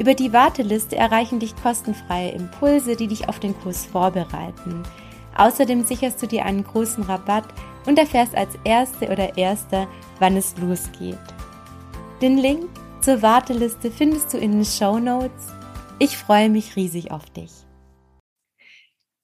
Über die Warteliste erreichen dich kostenfreie Impulse, die dich auf den Kurs vorbereiten. Außerdem sicherst du dir einen großen Rabatt und erfährst als Erste oder Erster, wann es losgeht. Den Link zur Warteliste findest du in den Show Notes. Ich freue mich riesig auf dich.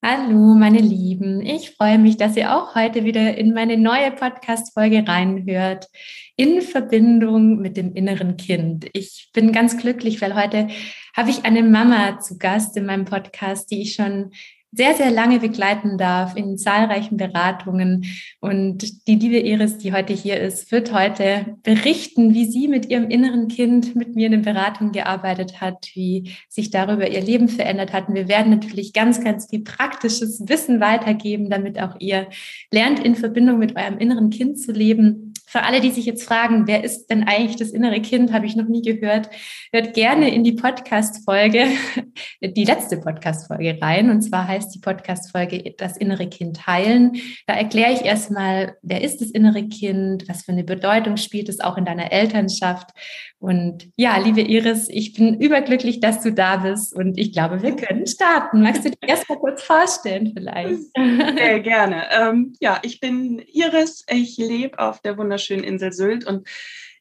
Hallo, meine Lieben. Ich freue mich, dass ihr auch heute wieder in meine neue Podcast-Folge reinhört. In Verbindung mit dem inneren Kind. Ich bin ganz glücklich, weil heute habe ich eine Mama zu Gast in meinem Podcast, die ich schon sehr, sehr lange begleiten darf in zahlreichen Beratungen. Und die liebe Iris, die heute hier ist, wird heute berichten, wie sie mit ihrem inneren Kind mit mir in den Beratungen gearbeitet hat, wie sich darüber ihr Leben verändert hat. Und wir werden natürlich ganz, ganz viel praktisches Wissen weitergeben, damit auch ihr lernt, in Verbindung mit eurem inneren Kind zu leben für alle, die sich jetzt fragen, wer ist denn eigentlich das innere Kind, habe ich noch nie gehört, hört gerne in die Podcast-Folge, die letzte Podcast-Folge rein. Und zwar heißt die Podcast-Folge Das innere Kind heilen. Da erkläre ich erstmal, wer ist das innere Kind, was für eine Bedeutung spielt es auch in deiner Elternschaft. Und ja, liebe Iris, ich bin überglücklich, dass du da bist und ich glaube, wir können starten. Magst du dir erst mal kurz vorstellen vielleicht? Sehr gerne. Ähm, ja, ich bin Iris, ich lebe auf der wunderschönen wunderschönen Insel Sylt und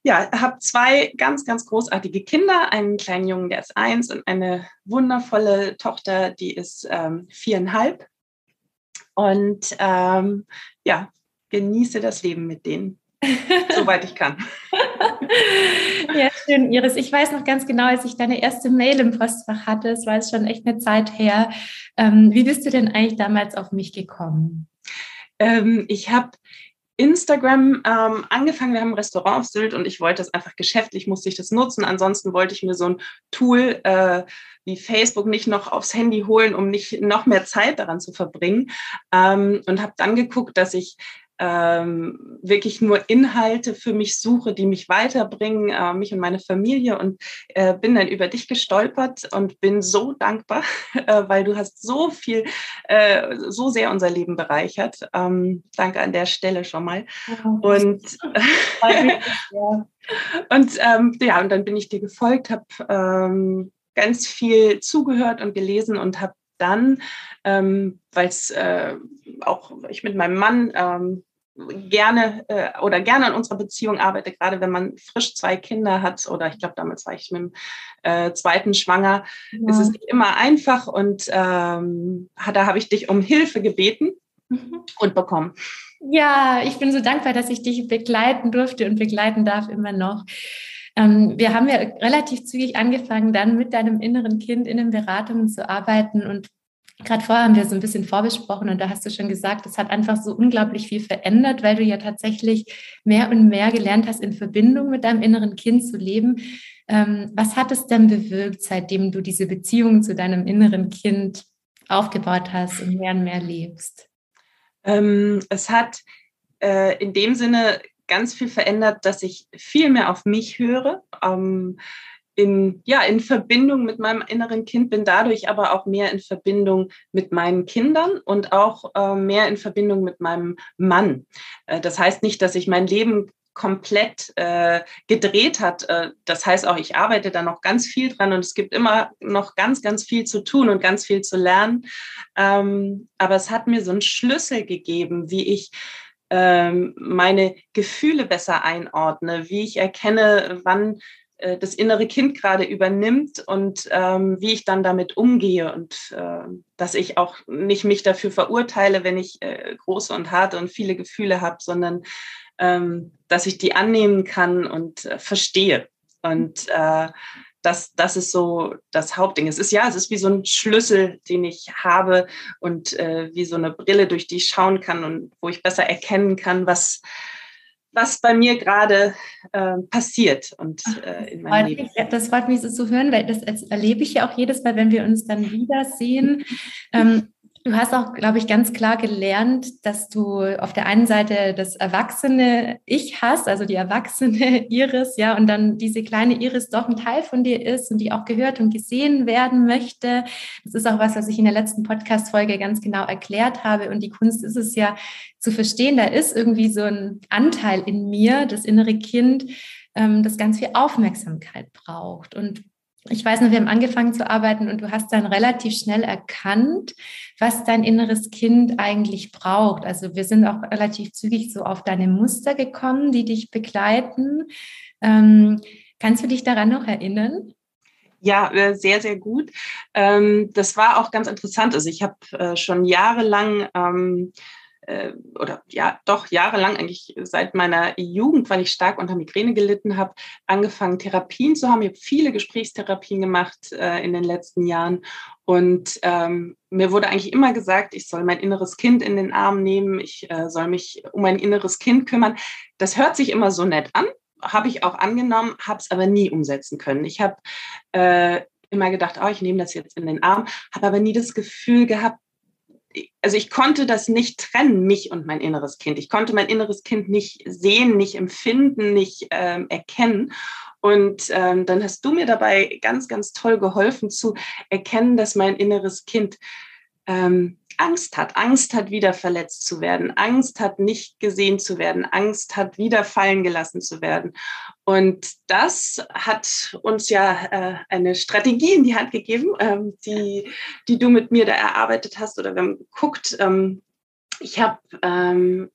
ja, habe zwei ganz, ganz großartige Kinder, einen kleinen Jungen, der ist eins und eine wundervolle Tochter, die ist ähm, viereinhalb. Und ähm, ja, genieße das Leben mit denen, soweit ich kann. ja, schön, Iris. Ich weiß noch ganz genau, als ich deine erste Mail im Postfach hatte, es war jetzt schon echt eine Zeit her. Ähm, wie bist du denn eigentlich damals auf mich gekommen? Ähm, ich habe Instagram ähm, angefangen. Wir haben ein Restaurant auf Sylt und ich wollte das einfach geschäftlich, musste ich das nutzen. Ansonsten wollte ich mir so ein Tool äh, wie Facebook nicht noch aufs Handy holen, um nicht noch mehr Zeit daran zu verbringen. Ähm, und habe dann geguckt, dass ich ähm, wirklich nur Inhalte für mich suche, die mich weiterbringen, äh, mich und meine Familie und äh, bin dann über dich gestolpert und bin so dankbar, äh, weil du hast so viel, äh, so sehr unser Leben bereichert. Ähm, danke an der Stelle schon mal. Und, und ähm, ja, und dann bin ich dir gefolgt, habe ähm, ganz viel zugehört und gelesen und habe dann, ähm, weil es äh, auch ich mit meinem Mann ähm, gerne äh, oder gerne an unserer Beziehung arbeite, gerade wenn man frisch zwei Kinder hat oder ich glaube, damals war ich mit dem äh, zweiten schwanger, ja. ist es nicht immer einfach und ähm, da habe ich dich um Hilfe gebeten mhm. und bekommen. Ja, ich bin so dankbar, dass ich dich begleiten durfte und begleiten darf immer noch. Ähm, wir haben ja relativ zügig angefangen, dann mit deinem inneren Kind in den Beratungen zu arbeiten und Gerade vorher haben wir so ein bisschen vorbesprochen und da hast du schon gesagt, es hat einfach so unglaublich viel verändert, weil du ja tatsächlich mehr und mehr gelernt hast, in Verbindung mit deinem inneren Kind zu leben. Ähm, was hat es denn bewirkt, seitdem du diese Beziehung zu deinem inneren Kind aufgebaut hast und mehr und mehr lebst? Ähm, es hat äh, in dem Sinne ganz viel verändert, dass ich viel mehr auf mich höre. Ähm, in, ja, in Verbindung mit meinem inneren Kind bin, dadurch aber auch mehr in Verbindung mit meinen Kindern und auch äh, mehr in Verbindung mit meinem Mann. Äh, das heißt nicht, dass ich mein Leben komplett äh, gedreht hat. Äh, das heißt auch, ich arbeite da noch ganz viel dran und es gibt immer noch ganz, ganz viel zu tun und ganz viel zu lernen. Ähm, aber es hat mir so einen Schlüssel gegeben, wie ich meine Gefühle besser einordne, wie ich erkenne, wann äh, das innere Kind gerade übernimmt und ähm, wie ich dann damit umgehe und äh, dass ich auch nicht mich dafür verurteile, wenn ich äh, große und harte und viele Gefühle habe, sondern ähm, dass ich die annehmen kann und äh, verstehe. Und äh, das, das ist so das Hauptding. Es ist ja, es ist wie so ein Schlüssel, den ich habe und äh, wie so eine Brille, durch die ich schauen kann und wo ich besser erkennen kann, was, was bei mir gerade äh, passiert und äh, in meinem Leben. Das freut mich so zu hören, weil das erlebe ich ja auch jedes Mal, wenn wir uns dann wiedersehen. Ähm, Du hast auch, glaube ich, ganz klar gelernt, dass du auf der einen Seite das erwachsene Ich hast, also die erwachsene Iris, ja, und dann diese kleine Iris doch ein Teil von dir ist und die auch gehört und gesehen werden möchte. Das ist auch was, was ich in der letzten Podcast-Folge ganz genau erklärt habe. Und die Kunst ist es ja zu verstehen, da ist irgendwie so ein Anteil in mir, das innere Kind, ähm, das ganz viel Aufmerksamkeit braucht. Und ich weiß noch, wir haben angefangen zu arbeiten und du hast dann relativ schnell erkannt, was dein inneres Kind eigentlich braucht. Also wir sind auch relativ zügig so auf deine Muster gekommen, die dich begleiten. Ähm, kannst du dich daran noch erinnern? Ja, äh, sehr, sehr gut. Ähm, das war auch ganz interessant. Also ich habe äh, schon jahrelang ähm, äh, oder ja, doch jahrelang, eigentlich seit meiner Jugend, weil ich stark unter Migräne gelitten habe, angefangen, Therapien zu haben. Ich habe viele Gesprächstherapien gemacht äh, in den letzten Jahren. Und ähm, mir wurde eigentlich immer gesagt, ich soll mein inneres Kind in den Arm nehmen, ich äh, soll mich um mein inneres Kind kümmern. Das hört sich immer so nett an, habe ich auch angenommen, habe es aber nie umsetzen können. Ich habe äh, immer gedacht, oh, ich nehme das jetzt in den Arm, habe aber nie das Gefühl gehabt, also ich konnte das nicht trennen, mich und mein inneres Kind. Ich konnte mein inneres Kind nicht sehen, nicht empfinden, nicht ähm, erkennen. Und ähm, dann hast du mir dabei ganz, ganz toll geholfen zu erkennen, dass mein inneres Kind ähm, Angst hat, Angst hat, wieder verletzt zu werden, Angst hat, nicht gesehen zu werden, Angst hat, wieder fallen gelassen zu werden. Und das hat uns ja äh, eine Strategie in die Hand gegeben, ähm, die, die du mit mir da erarbeitet hast oder wir haben geguckt. Ähm, ich habe ähm,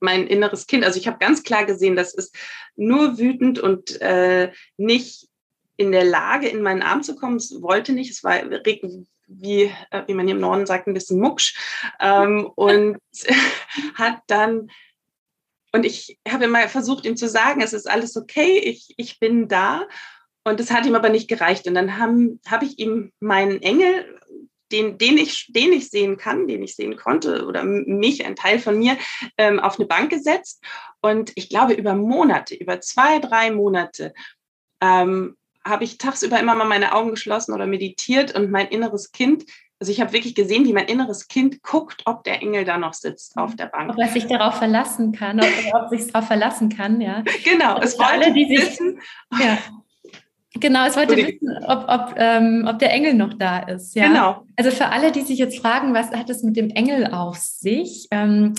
mein inneres Kind, also ich habe ganz klar gesehen, das ist nur wütend und äh, nicht in der Lage, in meinen Arm zu kommen. Es wollte nicht, es war wie, äh, wie man hier im Norden sagt, ein bisschen mucksch. Ähm, und hat dann, und ich habe immer versucht, ihm zu sagen, es ist alles okay, ich, ich bin da. Und das hat ihm aber nicht gereicht. Und dann habe hab ich ihm meinen Engel, den, den, ich, den ich sehen kann, den ich sehen konnte, oder mich, ein Teil von mir, ähm, auf eine Bank gesetzt. Und ich glaube, über Monate, über zwei, drei Monate, ähm, habe ich tagsüber immer mal meine Augen geschlossen oder meditiert und mein inneres Kind, also ich habe wirklich gesehen, wie mein inneres Kind guckt, ob der Engel da noch sitzt auf der Bank. Ob er sich darauf verlassen kann, ob, ob sich darauf verlassen kann, ja. Genau, es wollte alle, die sich, wissen. Ja. Genau, es wollte wissen, ob, ob, ähm, ob der Engel noch da ist. Ja? Genau. Also für alle, die sich jetzt fragen, was hat es mit dem Engel auf sich? Ähm,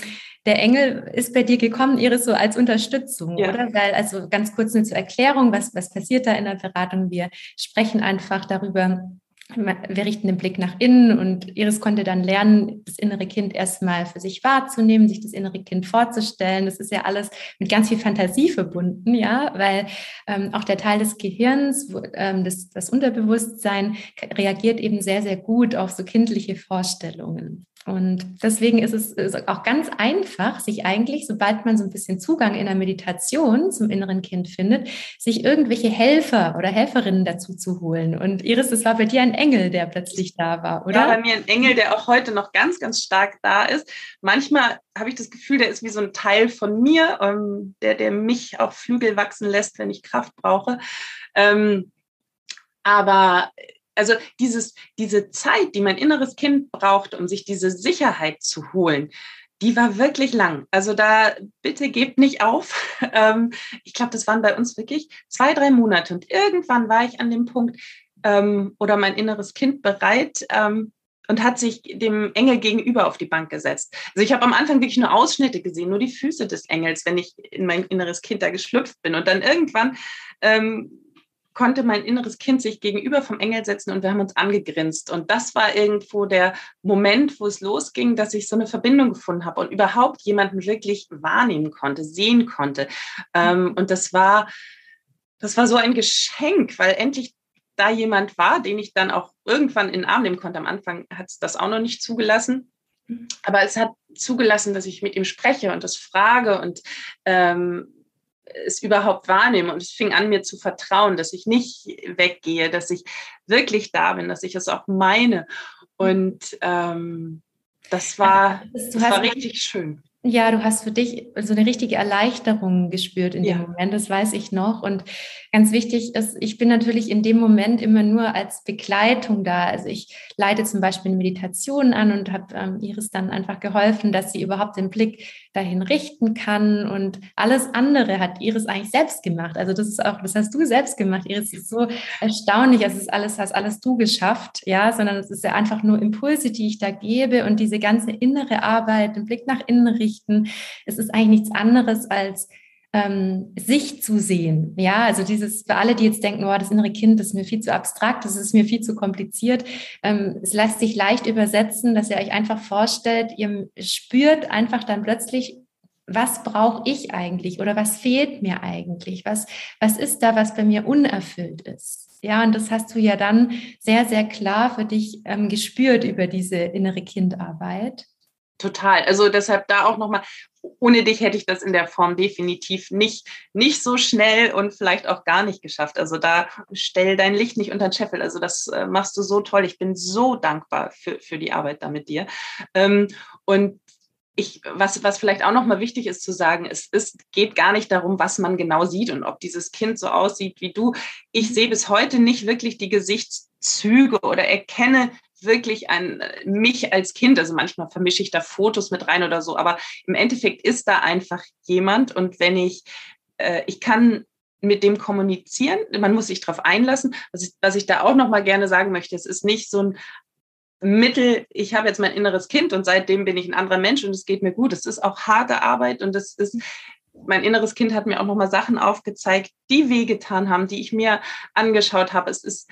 der Engel ist bei dir gekommen, Iris, so als Unterstützung, ja. oder? Weil, also ganz kurz nur zur Erklärung, was, was passiert da in der Beratung? Wir sprechen einfach darüber, wir richten den Blick nach innen und Iris konnte dann lernen, das innere Kind erstmal für sich wahrzunehmen, sich das innere Kind vorzustellen. Das ist ja alles mit ganz viel Fantasie verbunden, ja, weil ähm, auch der Teil des Gehirns, wo, ähm, das, das Unterbewusstsein reagiert eben sehr, sehr gut auf so kindliche Vorstellungen. Und deswegen ist es auch ganz einfach, sich eigentlich, sobald man so ein bisschen Zugang in der Meditation zum inneren Kind findet, sich irgendwelche Helfer oder Helferinnen dazu zu holen. Und Iris, das war bei dir ein Engel, der plötzlich da war, oder? Ja, bei mir ein Engel, der auch heute noch ganz, ganz stark da ist. Manchmal habe ich das Gefühl, der ist wie so ein Teil von mir, ähm, der, der mich auch Flügel wachsen lässt, wenn ich Kraft brauche. Ähm, aber also dieses, diese Zeit, die mein inneres Kind braucht, um sich diese Sicherheit zu holen, die war wirklich lang. Also da bitte gebt nicht auf. Ähm, ich glaube, das waren bei uns wirklich zwei, drei Monate. Und irgendwann war ich an dem Punkt ähm, oder mein inneres Kind bereit, ähm, und hat sich dem Engel gegenüber auf die Bank gesetzt. Also ich habe am Anfang wirklich nur Ausschnitte gesehen, nur die Füße des Engels, wenn ich in mein inneres Kind da geschlüpft bin. Und dann irgendwann ähm, konnte mein inneres Kind sich gegenüber vom Engel setzen und wir haben uns angegrinst. Und das war irgendwo der Moment, wo es losging, dass ich so eine Verbindung gefunden habe und überhaupt jemanden wirklich wahrnehmen konnte, sehen konnte. Ähm, und das war, das war so ein Geschenk, weil endlich da jemand war, den ich dann auch irgendwann in den Arm nehmen konnte. Am Anfang hat es das auch noch nicht zugelassen. Mhm. Aber es hat zugelassen, dass ich mit ihm spreche und das frage und ähm, es überhaupt wahrnehme. Und es fing an, mir zu vertrauen, dass ich nicht weggehe, dass ich wirklich da bin, dass ich es auch meine. Und ähm, das war, das war richtig schön. Ja, du hast für dich so eine richtige Erleichterung gespürt in ja. dem Moment, das weiß ich noch. Und ganz wichtig ist, ich bin natürlich in dem Moment immer nur als Begleitung da. Also ich leite zum Beispiel eine Meditation an und habe ähm, Iris dann einfach geholfen, dass sie überhaupt den Blick dahin richten kann. Und alles andere hat Iris eigentlich selbst gemacht. Also das ist auch, das hast du selbst gemacht. Iris ist so erstaunlich. Es ist alles, hast alles du geschafft, ja, sondern es ist ja einfach nur Impulse, die ich da gebe und diese ganze innere Arbeit, den Blick nach innen richten richten. Es ist eigentlich nichts anderes als ähm, sich zu sehen. Ja, also dieses für alle, die jetzt denken, oh, das innere Kind ist mir viel zu abstrakt, das ist mir viel zu kompliziert. Ähm, es lässt sich leicht übersetzen, dass ihr euch einfach vorstellt, ihr spürt einfach dann plötzlich, was brauche ich eigentlich oder was fehlt mir eigentlich? Was, was ist da, was bei mir unerfüllt ist? Ja, und das hast du ja dann sehr, sehr klar für dich ähm, gespürt über diese innere Kindarbeit. Total. Also deshalb da auch nochmal, ohne dich hätte ich das in der Form definitiv nicht, nicht so schnell und vielleicht auch gar nicht geschafft. Also da stell dein Licht nicht unter den Scheffel. Also das äh, machst du so toll. Ich bin so dankbar für, für die Arbeit da mit dir. Ähm, und ich, was, was vielleicht auch nochmal wichtig ist zu sagen, es ist, geht gar nicht darum, was man genau sieht und ob dieses Kind so aussieht wie du. Ich sehe bis heute nicht wirklich die Gesichtszüge oder erkenne wirklich ein, mich als Kind, also manchmal vermische ich da Fotos mit rein oder so, aber im Endeffekt ist da einfach jemand und wenn ich, äh, ich kann mit dem kommunizieren, man muss sich darauf einlassen. Was ich, was ich da auch noch mal gerne sagen möchte, es ist nicht so ein Mittel, ich habe jetzt mein inneres Kind und seitdem bin ich ein anderer Mensch und es geht mir gut. Es ist auch harte Arbeit und es ist, mein inneres Kind hat mir auch noch mal Sachen aufgezeigt, die wehgetan haben, die ich mir angeschaut habe. Es ist,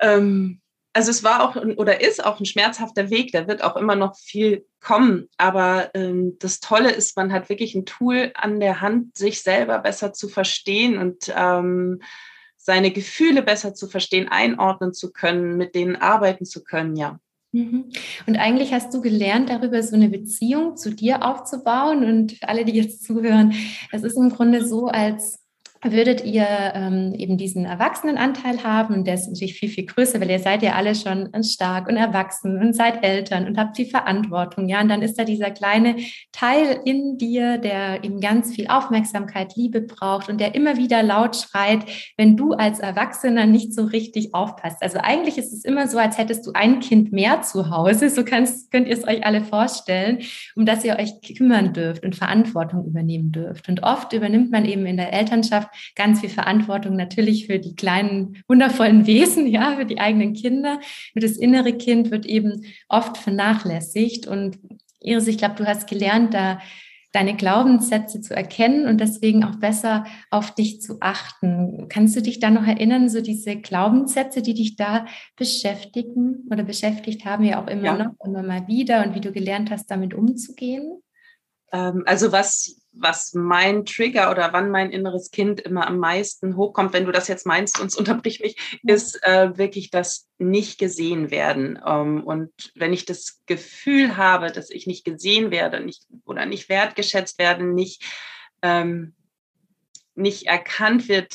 ähm, also es war auch oder ist auch ein schmerzhafter Weg, da wird auch immer noch viel kommen. Aber ähm, das Tolle ist, man hat wirklich ein Tool an der Hand, sich selber besser zu verstehen und ähm, seine Gefühle besser zu verstehen, einordnen zu können, mit denen arbeiten zu können, ja. Mhm. Und eigentlich hast du gelernt, darüber so eine Beziehung zu dir aufzubauen. Und für alle, die jetzt zuhören, es ist im Grunde so, als würdet ihr ähm, eben diesen Erwachsenenanteil haben und der ist natürlich viel, viel größer, weil ihr seid ja alle schon stark und erwachsen und seid Eltern und habt viel Verantwortung, ja, und dann ist da dieser kleine Teil in dir, der eben ganz viel Aufmerksamkeit, Liebe braucht und der immer wieder laut schreit, wenn du als Erwachsener nicht so richtig aufpasst. Also eigentlich ist es immer so, als hättest du ein Kind mehr zu Hause, so kannst, könnt ihr es euch alle vorstellen, um das ihr euch kümmern dürft und Verantwortung übernehmen dürft. Und oft übernimmt man eben in der Elternschaft ganz viel Verantwortung natürlich für die kleinen, wundervollen Wesen, ja, für die eigenen Kinder. Nur das innere Kind wird eben oft vernachlässigt. Und Iris, ich glaube, du hast gelernt, da deine Glaubenssätze zu erkennen und deswegen auch besser auf dich zu achten. Kannst du dich da noch erinnern, so diese Glaubenssätze, die dich da beschäftigen oder beschäftigt haben, ja auch immer ja. noch, immer mal wieder und wie du gelernt hast, damit umzugehen? Ähm, also was was mein Trigger oder wann mein inneres Kind immer am meisten hochkommt, wenn du das jetzt meinst, sonst unterbrich mich, ist äh, wirklich das nicht gesehen werden. Ähm, und wenn ich das Gefühl habe, dass ich nicht gesehen werde nicht, oder nicht wertgeschätzt werde, nicht, ähm, nicht erkannt wird,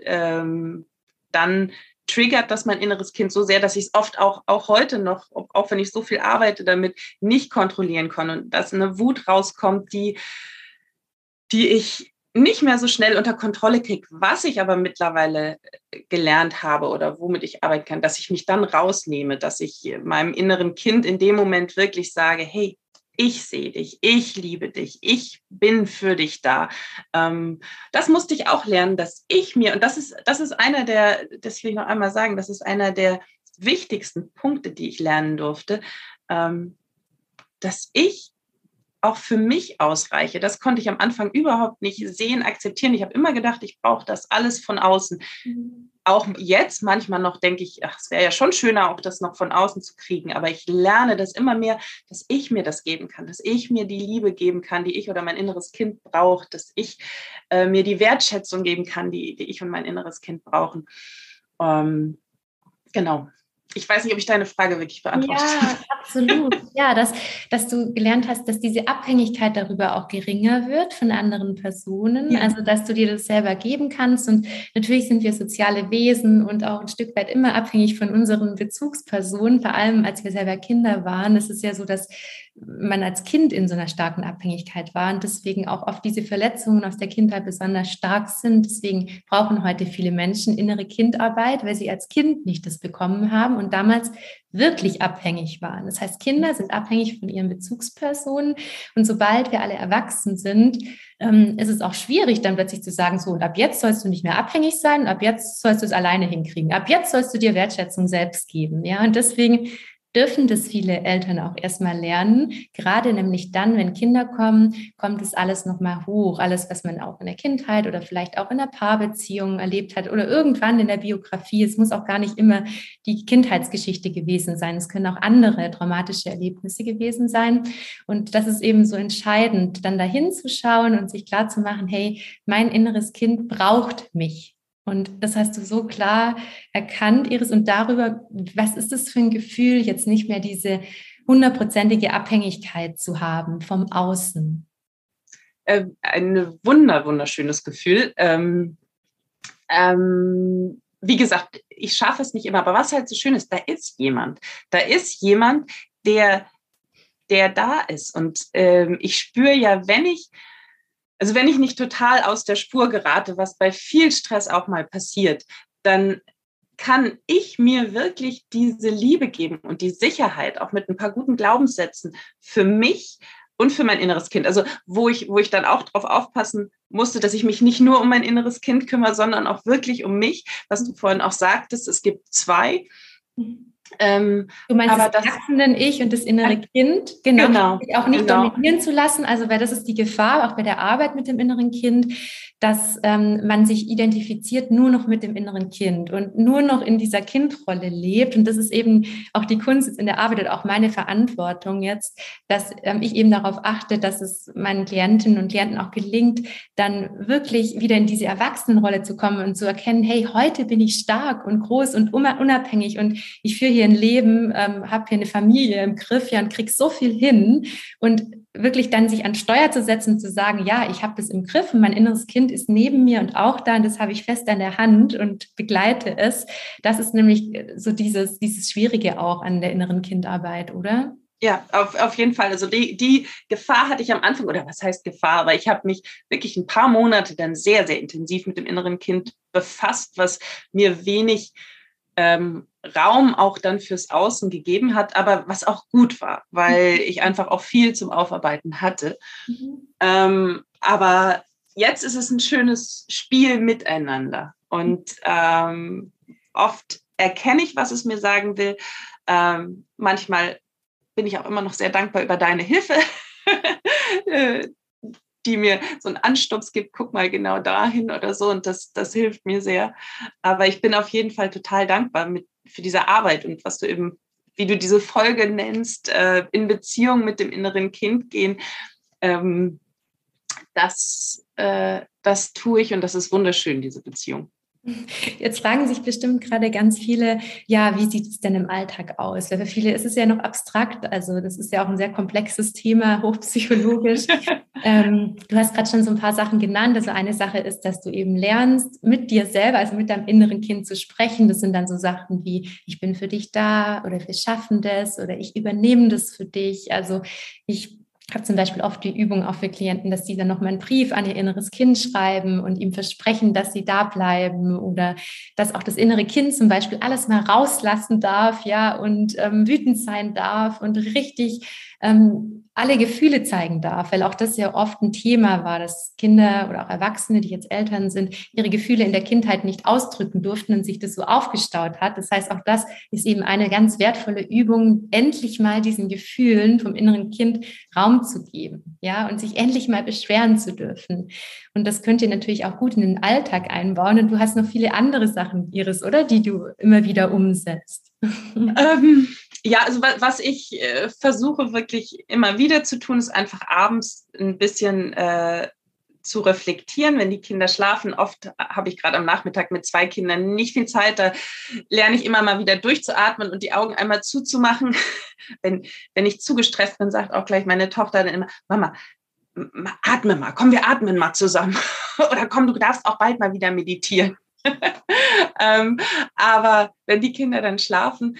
ähm, dann triggert das mein inneres Kind so sehr, dass ich es oft auch, auch heute noch, auch wenn ich so viel arbeite damit, nicht kontrollieren kann und dass eine Wut rauskommt, die die ich nicht mehr so schnell unter Kontrolle kriege, was ich aber mittlerweile äh, gelernt habe oder womit ich arbeiten kann, dass ich mich dann rausnehme, dass ich meinem inneren Kind in dem Moment wirklich sage, hey, ich sehe dich, ich liebe dich, ich bin für dich da. Ähm, das musste ich auch lernen, dass ich mir, und das ist, das ist einer der, das will ich noch einmal sagen, das ist einer der wichtigsten Punkte, die ich lernen durfte, ähm, dass ich auch für mich ausreiche. Das konnte ich am Anfang überhaupt nicht sehen, akzeptieren. Ich habe immer gedacht, ich brauche das alles von außen. Mhm. Auch jetzt manchmal noch denke ich, ach, es wäre ja schon schöner, auch das noch von außen zu kriegen. Aber ich lerne das immer mehr, dass ich mir das geben kann, dass ich mir die Liebe geben kann, die ich oder mein inneres Kind braucht, dass ich äh, mir die Wertschätzung geben kann, die, die ich und mein inneres Kind brauchen. Ähm, genau ich weiß nicht, ob ich deine Frage wirklich beantwortet habe. Ja, absolut. Ja, dass, dass du gelernt hast, dass diese Abhängigkeit darüber auch geringer wird von anderen Personen. Ja. Also, dass du dir das selber geben kannst. Und natürlich sind wir soziale Wesen und auch ein Stück weit immer abhängig von unseren Bezugspersonen, vor allem als wir selber Kinder waren. Es ist ja so, dass man als Kind in so einer starken Abhängigkeit war und deswegen auch oft diese Verletzungen aus der Kindheit besonders stark sind. Deswegen brauchen heute viele Menschen innere Kindarbeit, weil sie als Kind nicht das bekommen haben und damals wirklich abhängig waren. Das heißt, Kinder sind abhängig von ihren Bezugspersonen und sobald wir alle erwachsen sind, ähm, ist es auch schwierig, dann plötzlich zu sagen, so, und ab jetzt sollst du nicht mehr abhängig sein, ab jetzt sollst du es alleine hinkriegen, ab jetzt sollst du dir Wertschätzung selbst geben. Ja, und deswegen dürfen das viele Eltern auch erstmal lernen. Gerade nämlich dann, wenn Kinder kommen, kommt es alles nochmal hoch. Alles, was man auch in der Kindheit oder vielleicht auch in der Paarbeziehung erlebt hat oder irgendwann in der Biografie. Es muss auch gar nicht immer die Kindheitsgeschichte gewesen sein. Es können auch andere traumatische Erlebnisse gewesen sein. Und das ist eben so entscheidend, dann dahin zu schauen und sich klar zu machen, hey, mein inneres Kind braucht mich. Und das hast du so klar erkannt, Iris, und darüber, was ist das für ein Gefühl, jetzt nicht mehr diese hundertprozentige Abhängigkeit zu haben vom Außen? Ähm, ein wunder, wunderschönes Gefühl. Ähm, ähm, wie gesagt, ich schaffe es nicht immer, aber was halt so schön ist, da ist jemand. Da ist jemand, der, der da ist. Und ähm, ich spüre ja, wenn ich also wenn ich nicht total aus der Spur gerate, was bei viel Stress auch mal passiert, dann kann ich mir wirklich diese Liebe geben und die Sicherheit, auch mit ein paar guten Glaubenssätzen für mich und für mein inneres Kind. Also wo ich, wo ich dann auch darauf aufpassen musste, dass ich mich nicht nur um mein inneres Kind kümmere, sondern auch wirklich um mich, was du vorhin auch sagtest, es gibt zwei. Mhm. Ähm, du meinst aber das erwachsenen Ich und das innere Kind, genau, genau auch nicht genau. dominieren zu lassen. Also, weil das ist die Gefahr, auch bei der Arbeit mit dem inneren Kind, dass ähm, man sich identifiziert nur noch mit dem inneren Kind und nur noch in dieser Kindrolle lebt. Und das ist eben auch die Kunst jetzt in der Arbeit und auch meine Verantwortung jetzt, dass ähm, ich eben darauf achte, dass es meinen Klientinnen und Klienten auch gelingt, dann wirklich wieder in diese Erwachsenenrolle zu kommen und zu erkennen, hey, heute bin ich stark und groß und unabhängig und ich führe hier Leben, ähm, habe hier eine Familie im Griff ja, und krieg so viel hin. Und wirklich dann sich an Steuer zu setzen, zu sagen, ja, ich habe das im Griff und mein inneres Kind ist neben mir und auch da und das habe ich fest an der Hand und begleite es. Das ist nämlich so dieses, dieses Schwierige auch an der inneren Kindarbeit, oder? Ja, auf, auf jeden Fall. Also die, die Gefahr hatte ich am Anfang, oder was heißt Gefahr? Aber ich habe mich wirklich ein paar Monate dann sehr, sehr intensiv mit dem inneren Kind befasst, was mir wenig ähm, Raum auch dann fürs Außen gegeben hat, aber was auch gut war, weil mhm. ich einfach auch viel zum Aufarbeiten hatte. Mhm. Ähm, aber jetzt ist es ein schönes Spiel miteinander und ähm, oft erkenne ich, was es mir sagen will. Ähm, manchmal bin ich auch immer noch sehr dankbar über deine Hilfe, äh, die mir so einen Anstups gibt, guck mal genau dahin oder so. Und das, das hilft mir sehr. Aber ich bin auf jeden Fall total dankbar mit, für diese Arbeit und was du eben, wie du diese Folge nennst, äh, in Beziehung mit dem inneren Kind gehen. Ähm, das, äh, das tue ich und das ist wunderschön, diese Beziehung. Jetzt fragen sich bestimmt gerade ganz viele, ja, wie sieht es denn im Alltag aus? Weil für viele ist es ja noch abstrakt, also das ist ja auch ein sehr komplexes Thema, hochpsychologisch. ähm, du hast gerade schon so ein paar Sachen genannt. Also eine Sache ist, dass du eben lernst, mit dir selber, also mit deinem inneren Kind zu sprechen. Das sind dann so Sachen wie, ich bin für dich da oder wir schaffen das oder ich übernehme das für dich. Also ich habe zum Beispiel oft die Übung auch für Klienten, dass sie dann nochmal einen Brief an ihr inneres Kind schreiben und ihm versprechen, dass sie da bleiben oder dass auch das innere Kind zum Beispiel alles mal rauslassen darf, ja, und ähm, wütend sein darf und richtig ähm, alle Gefühle zeigen darf, weil auch das ja oft ein Thema war, dass Kinder oder auch Erwachsene, die jetzt Eltern sind, ihre Gefühle in der Kindheit nicht ausdrücken durften und sich das so aufgestaut hat. Das heißt, auch das ist eben eine ganz wertvolle Übung, endlich mal diesen Gefühlen vom inneren Kind Raum zu geben, ja, und sich endlich mal beschweren zu dürfen. Und das könnt ihr natürlich auch gut in den Alltag einbauen. Und du hast noch viele andere Sachen, Iris, oder, die du immer wieder umsetzt. Ähm, ja, also was ich äh, versuche wirklich immer wieder zu tun, ist einfach abends ein bisschen äh, zu reflektieren, wenn die Kinder schlafen. Oft habe ich gerade am Nachmittag mit zwei Kindern nicht viel Zeit. Da lerne ich immer mal wieder durchzuatmen und die Augen einmal zuzumachen. Wenn, wenn ich zu gestresst bin, sagt auch gleich meine Tochter dann immer, Mama, atme mal, komm, wir atmen mal zusammen. Oder komm, du darfst auch bald mal wieder meditieren. ähm, aber wenn die Kinder dann schlafen,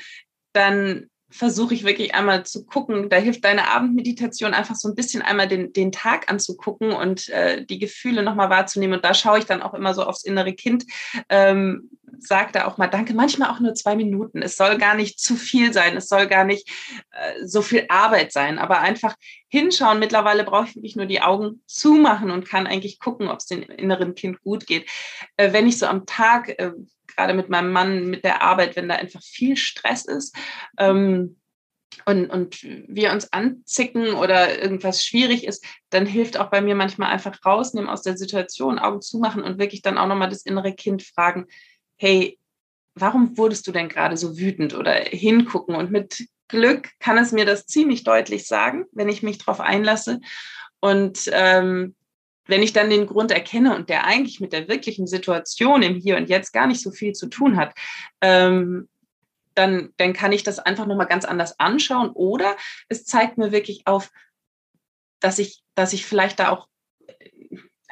dann versuche ich wirklich einmal zu gucken. Da hilft deine Abendmeditation einfach so ein bisschen einmal den, den Tag anzugucken und äh, die Gefühle nochmal wahrzunehmen. Und da schaue ich dann auch immer so aufs innere Kind, ähm, sage da auch mal Danke, manchmal auch nur zwei Minuten. Es soll gar nicht zu viel sein, es soll gar nicht äh, so viel Arbeit sein, aber einfach hinschauen. Mittlerweile brauche ich wirklich nur die Augen zumachen und kann eigentlich gucken, ob es dem inneren Kind gut geht. Äh, wenn ich so am Tag äh, gerade mit meinem Mann, mit der Arbeit, wenn da einfach viel Stress ist ähm, und, und wir uns anzicken oder irgendwas schwierig ist, dann hilft auch bei mir manchmal einfach rausnehmen aus der Situation, Augen zumachen und wirklich dann auch nochmal das innere Kind fragen, hey, warum wurdest du denn gerade so wütend oder hingucken? Und mit Glück kann es mir das ziemlich deutlich sagen, wenn ich mich darauf einlasse. Und ähm, wenn ich dann den Grund erkenne und der eigentlich mit der wirklichen Situation im Hier und Jetzt gar nicht so viel zu tun hat, ähm, dann, dann kann ich das einfach nochmal ganz anders anschauen. Oder es zeigt mir wirklich auf, dass ich, dass ich vielleicht da auch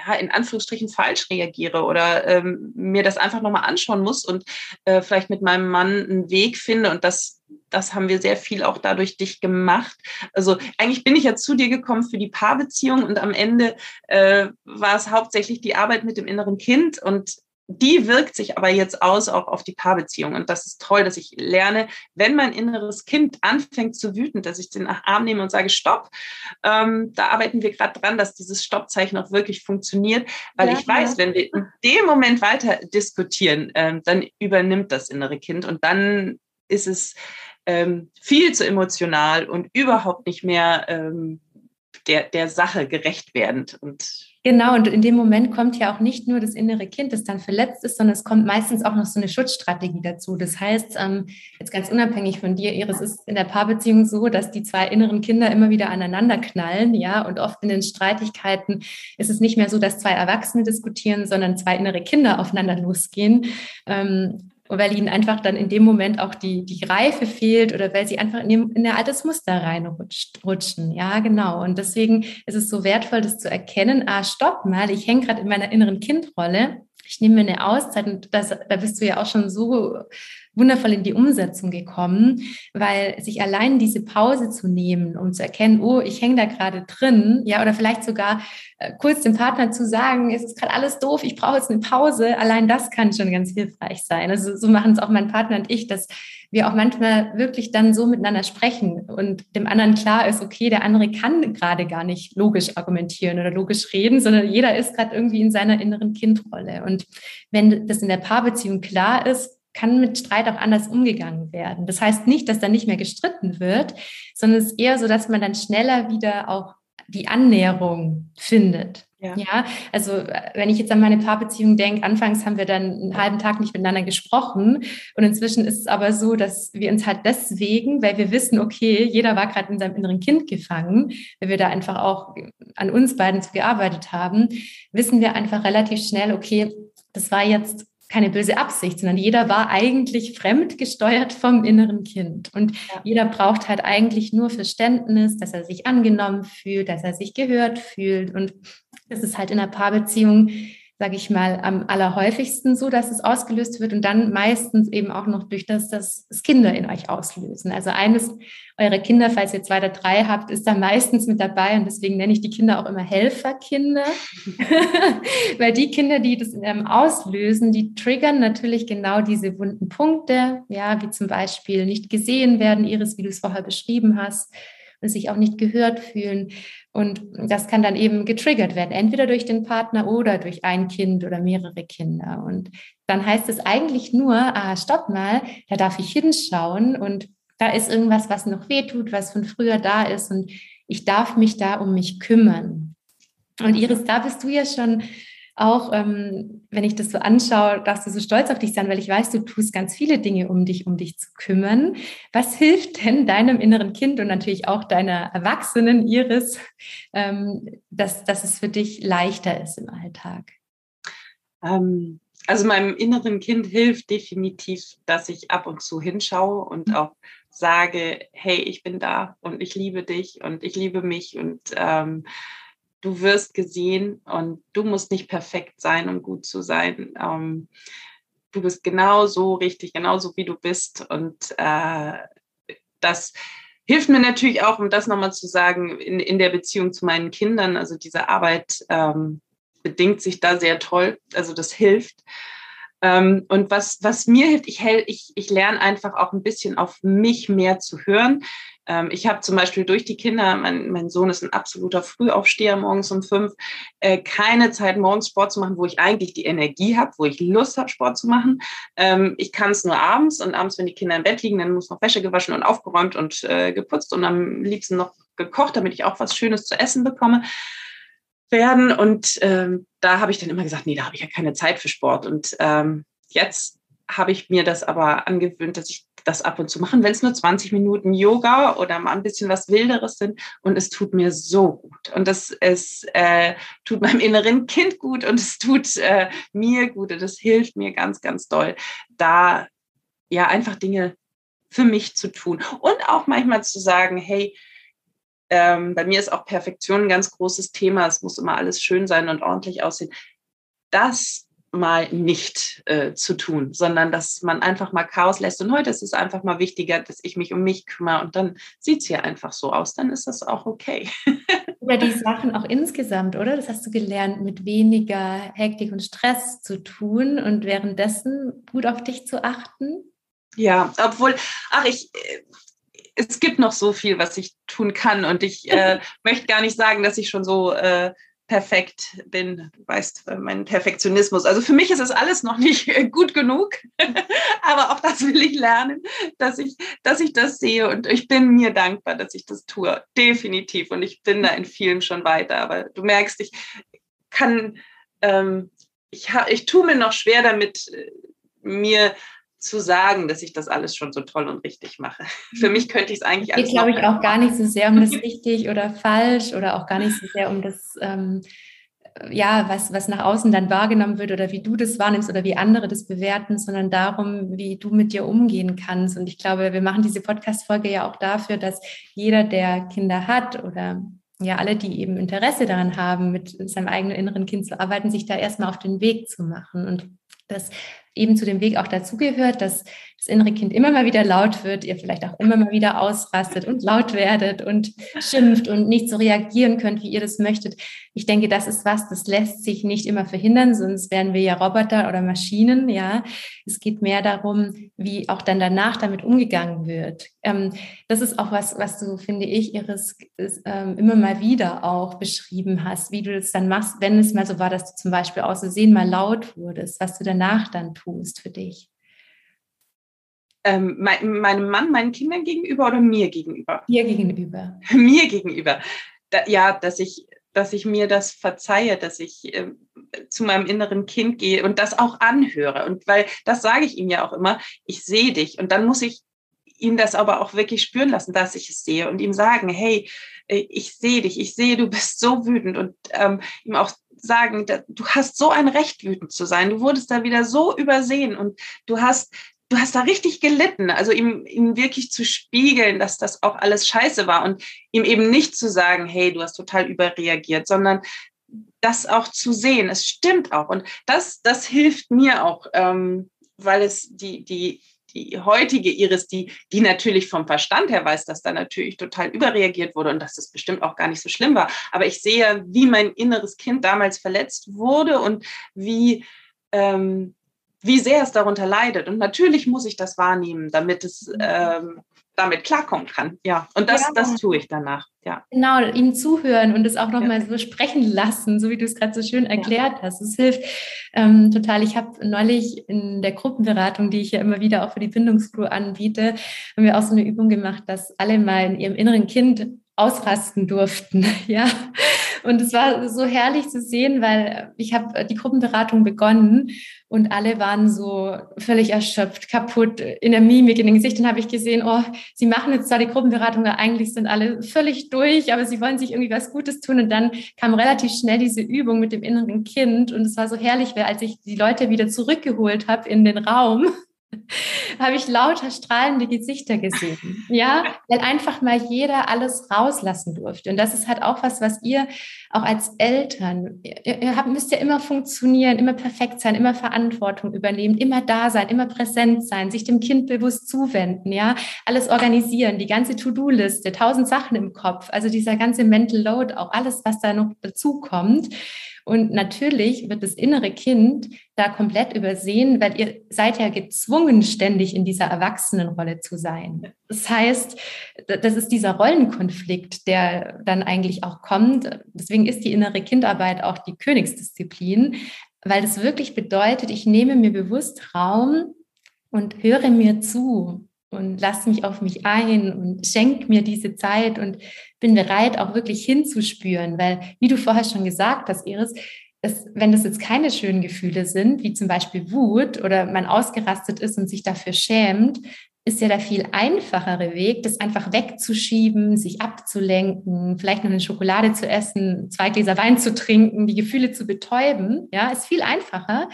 ja, in Anführungsstrichen falsch reagiere oder ähm, mir das einfach nochmal anschauen muss und äh, vielleicht mit meinem Mann einen Weg finde und das das haben wir sehr viel auch dadurch dich gemacht. Also eigentlich bin ich ja zu dir gekommen für die Paarbeziehung und am Ende äh, war es hauptsächlich die Arbeit mit dem inneren Kind und die wirkt sich aber jetzt aus auch auf die Paarbeziehung. Und das ist toll, dass ich lerne, wenn mein inneres Kind anfängt zu wüten, dass ich den Arm nehme und sage, stopp. Ähm, da arbeiten wir gerade dran, dass dieses Stoppzeichen auch wirklich funktioniert, weil ja, ich weiß, ja. wenn wir in dem Moment weiter diskutieren, ähm, dann übernimmt das innere Kind und dann ist es ähm, viel zu emotional und überhaupt nicht mehr ähm, der, der Sache gerecht werdend. Und Genau, und in dem Moment kommt ja auch nicht nur das innere Kind, das dann verletzt ist, sondern es kommt meistens auch noch so eine Schutzstrategie dazu. Das heißt, ähm, jetzt ganz unabhängig von dir, Iris, ist in der Paarbeziehung so, dass die zwei inneren Kinder immer wieder aneinander knallen, ja, und oft in den Streitigkeiten ist es nicht mehr so, dass zwei Erwachsene diskutieren, sondern zwei innere Kinder aufeinander losgehen. Ähm, weil ihnen einfach dann in dem Moment auch die, die Reife fehlt oder weil sie einfach in, dem, in ein altes Muster reinrutschen. Ja, genau. Und deswegen ist es so wertvoll, das zu erkennen, ah, stopp mal, ich hänge gerade in meiner inneren Kindrolle. Ich nehme mir eine Auszeit und das, da bist du ja auch schon so wundervoll in die Umsetzung gekommen, weil sich allein diese Pause zu nehmen, um zu erkennen, oh, ich hänge da gerade drin, ja, oder vielleicht sogar äh, kurz dem Partner zu sagen, es ist gerade alles doof, ich brauche jetzt eine Pause, allein das kann schon ganz hilfreich sein. Also so machen es auch mein Partner und ich, dass wir auch manchmal wirklich dann so miteinander sprechen und dem anderen klar ist, okay, der andere kann gerade gar nicht logisch argumentieren oder logisch reden, sondern jeder ist gerade irgendwie in seiner inneren Kindrolle. Und wenn das in der Paarbeziehung klar ist, kann mit Streit auch anders umgegangen werden. Das heißt nicht, dass da nicht mehr gestritten wird, sondern es ist eher so, dass man dann schneller wieder auch die Annäherung findet. Ja. ja. also wenn ich jetzt an meine Paarbeziehung denke, anfangs haben wir dann einen halben Tag nicht miteinander gesprochen und inzwischen ist es aber so, dass wir uns halt deswegen, weil wir wissen, okay, jeder war gerade in seinem inneren Kind gefangen, weil wir da einfach auch an uns beiden zu gearbeitet haben, wissen wir einfach relativ schnell, okay, das war jetzt keine böse Absicht, sondern jeder war eigentlich fremdgesteuert vom inneren Kind. Und ja. jeder braucht halt eigentlich nur Verständnis, dass er sich angenommen fühlt, dass er sich gehört fühlt. Und das ist halt in einer Paarbeziehung sage ich mal, am allerhäufigsten so, dass es ausgelöst wird und dann meistens eben auch noch durch das, dass es Kinder in euch auslösen. Also eines eurer Kinder, falls ihr zwei oder drei habt, ist da meistens mit dabei und deswegen nenne ich die Kinder auch immer Helferkinder, weil die Kinder, die das ähm, auslösen, die triggern natürlich genau diese wunden Punkte, ja, wie zum Beispiel nicht gesehen werden, Iris, wie du es vorher beschrieben hast, und sich auch nicht gehört fühlen. Und das kann dann eben getriggert werden, entweder durch den Partner oder durch ein Kind oder mehrere Kinder. Und dann heißt es eigentlich nur, ah, stopp mal, da darf ich hinschauen und da ist irgendwas, was noch wehtut, was von früher da ist und ich darf mich da um mich kümmern. Und Iris, da bist du ja schon auch, ähm, wenn ich das so anschaue, darfst du so stolz auf dich sein, weil ich weiß, du tust ganz viele Dinge, um dich, um dich zu kümmern. Was hilft denn deinem inneren Kind und natürlich auch deiner Erwachsenen Iris, ähm, dass, dass es für dich leichter ist im Alltag? Ähm, also meinem inneren Kind hilft definitiv, dass ich ab und zu hinschaue und mhm. auch sage, hey, ich bin da und ich liebe dich und ich liebe mich und ähm, du wirst gesehen und du musst nicht perfekt sein, um gut zu sein. Ähm, du bist genau so richtig, genauso wie du bist. Und äh, das hilft mir natürlich auch, um das nochmal zu sagen, in, in der Beziehung zu meinen Kindern. Also diese Arbeit ähm, bedingt sich da sehr toll. Also das hilft. Ähm, und was, was mir hilft, ich, ich, ich lerne einfach auch ein bisschen auf mich mehr zu hören. Ähm, ich habe zum Beispiel durch die Kinder, mein, mein Sohn ist ein absoluter Frühaufsteher morgens um fünf, äh, keine Zeit morgens Sport zu machen, wo ich eigentlich die Energie habe, wo ich Lust habe, Sport zu machen. Ähm, ich kann es nur abends und abends, wenn die Kinder im Bett liegen, dann muss noch Wäsche gewaschen und aufgeräumt und äh, geputzt und am liebsten noch gekocht, damit ich auch was Schönes zu essen bekomme werden. Und ähm, da habe ich dann immer gesagt, nee, da habe ich ja keine Zeit für Sport. Und ähm, jetzt habe ich mir das aber angewöhnt, dass ich das ab und zu machen, wenn es nur 20 Minuten Yoga oder mal ein bisschen was Wilderes sind. Und es tut mir so gut. Und das es äh, tut meinem inneren Kind gut und es tut äh, mir gut. Und das hilft mir ganz, ganz doll, da ja einfach Dinge für mich zu tun. Und auch manchmal zu sagen, hey, ähm, bei mir ist auch Perfektion ein ganz großes Thema. Es muss immer alles schön sein und ordentlich aussehen. Das mal nicht äh, zu tun, sondern dass man einfach mal Chaos lässt. Und heute ist es einfach mal wichtiger, dass ich mich um mich kümmere und dann sieht es hier einfach so aus. Dann ist das auch okay. Oder die Sachen auch insgesamt, oder? Das hast du gelernt, mit weniger Hektik und Stress zu tun und währenddessen gut auf dich zu achten. Ja, obwohl, ach, ich, äh, es gibt noch so viel, was ich tun kann und ich äh, möchte gar nicht sagen, dass ich schon so äh, perfekt bin. Du weißt, äh, mein Perfektionismus. Also für mich ist es alles noch nicht gut genug, aber auch das will ich lernen, dass ich, dass ich das sehe und ich bin mir dankbar, dass ich das tue. Definitiv. Und ich bin da in vielen schon weiter. Aber du merkst, ich kann, ähm, ich, ich tue mir noch schwer damit, äh, mir zu sagen, dass ich das alles schon so toll und richtig mache. Für mich könnte ich es eigentlich alles. Es geht, glaube ich, auch gar nicht so sehr um das richtig oder falsch oder auch gar nicht so sehr um das, ähm, ja, was, was nach außen dann wahrgenommen wird oder wie du das wahrnimmst oder wie andere das bewerten, sondern darum, wie du mit dir umgehen kannst. Und ich glaube, wir machen diese Podcast-Folge ja auch dafür, dass jeder, der Kinder hat oder ja, alle, die eben Interesse daran haben, mit seinem eigenen inneren Kind zu arbeiten, sich da erstmal auf den Weg zu machen. Und das eben zu dem Weg auch dazugehört, dass das innere Kind immer mal wieder laut wird, ihr vielleicht auch immer mal wieder ausrastet und laut werdet und schimpft und nicht so reagieren könnt, wie ihr das möchtet. Ich denke, das ist was, das lässt sich nicht immer verhindern, sonst wären wir ja Roboter oder Maschinen, ja. Es geht mehr darum, wie auch dann danach damit umgegangen wird. Ähm, das ist auch was, was du, finde ich, Iris, ähm, immer mal wieder auch beschrieben hast, wie du das dann machst, wenn es mal so war, dass du zum Beispiel aus Versehen mal laut wurdest, was du danach dann tust für dich ähm, mein, meinem Mann, meinen Kindern gegenüber oder mir gegenüber? Mir gegenüber. mir gegenüber. Da, ja, dass ich, dass ich mir das verzeihe, dass ich äh, zu meinem inneren Kind gehe und das auch anhöre. Und weil das sage ich ihm ja auch immer, ich sehe dich. Und dann muss ich ihm das aber auch wirklich spüren lassen, dass ich es sehe und ihm sagen, hey, äh, ich sehe dich, ich sehe, du bist so wütend und ähm, ihm auch sagen, du hast so ein Recht, wütend zu sein. Du wurdest da wieder so übersehen und du hast du hast da richtig gelitten. Also ihm, ihm wirklich zu spiegeln, dass das auch alles scheiße war und ihm eben nicht zu sagen, hey, du hast total überreagiert, sondern das auch zu sehen. Es stimmt auch. Und das, das hilft mir auch, ähm, weil es die, die, die heutige Iris, die, die natürlich vom Verstand her weiß, dass da natürlich total überreagiert wurde und dass das bestimmt auch gar nicht so schlimm war. Aber ich sehe, wie mein inneres Kind damals verletzt wurde und wie, ähm, wie sehr es darunter leidet. Und natürlich muss ich das wahrnehmen, damit es mhm. ähm, damit klarkommen kann. Ja, und das, ja. das tue ich danach. Ja. Genau, ihm zuhören und es auch nochmal ja. so sprechen lassen, so wie du es gerade so schön erklärt ja. hast. Es hilft ähm, total. Ich habe neulich in der Gruppenberatung, die ich ja immer wieder auch für die Bindungscrew anbiete, haben wir auch so eine Übung gemacht, dass alle mal in ihrem inneren Kind ausrasten durften. Ja, und es war so herrlich zu sehen, weil ich habe die Gruppenberatung begonnen und alle waren so völlig erschöpft, kaputt in der Mimik, in den Gesichtern habe ich gesehen, oh, sie machen jetzt zwar die Gruppenberatung, aber eigentlich sind alle völlig durch, aber sie wollen sich irgendwie was Gutes tun. Und dann kam relativ schnell diese Übung mit dem inneren Kind und es war so herrlich, weil als ich die Leute wieder zurückgeholt habe in den Raum, habe ich lauter strahlende Gesichter gesehen. Ja, weil einfach mal jeder alles rauslassen durfte. Und das ist halt auch was, was ihr auch als Eltern, ihr, habt, müsst ja immer funktionieren, immer perfekt sein, immer Verantwortung übernehmen, immer da sein, immer präsent sein, sich dem Kind bewusst zuwenden, ja, alles organisieren, die ganze To-Do-Liste, tausend Sachen im Kopf, also dieser ganze Mental Load, auch alles, was da noch dazu kommt. Und natürlich wird das innere Kind da komplett übersehen, weil ihr seid ja gezwungen, ständig in dieser Erwachsenenrolle zu sein. Das heißt, das ist dieser Rollenkonflikt, der dann eigentlich auch kommt. Deswegen ist die innere Kindarbeit auch die Königsdisziplin, weil das wirklich bedeutet, ich nehme mir bewusst Raum und höre mir zu und lasse mich auf mich ein und schenke mir diese Zeit und bin bereit, auch wirklich hinzuspüren, weil, wie du vorher schon gesagt hast, Iris, es, wenn das jetzt keine schönen Gefühle sind, wie zum Beispiel Wut oder man ausgerastet ist und sich dafür schämt, ist ja der viel einfachere Weg, das einfach wegzuschieben, sich abzulenken, vielleicht noch eine Schokolade zu essen, zwei Gläser Wein zu trinken, die Gefühle zu betäuben. Ja, ist viel einfacher,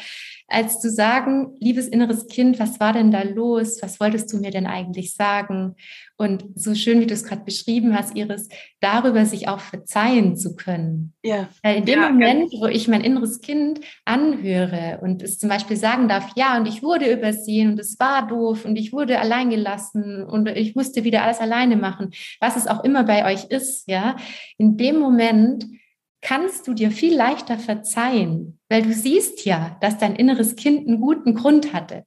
als zu sagen, liebes inneres Kind, was war denn da los? Was wolltest du mir denn eigentlich sagen? Und so schön, wie du es gerade beschrieben hast, Iris, darüber sich auch verzeihen zu können. Ja. Weil in dem ja, Moment, wo ich mein inneres Kind anhöre und es zum Beispiel sagen darf, ja, und ich wurde übersehen und es war doof und ich wurde allein gelassen und ich musste wieder alles alleine machen, was es auch immer bei euch ist, ja, in dem Moment kannst du dir viel leichter verzeihen, weil du siehst ja, dass dein inneres Kind einen guten Grund hatte.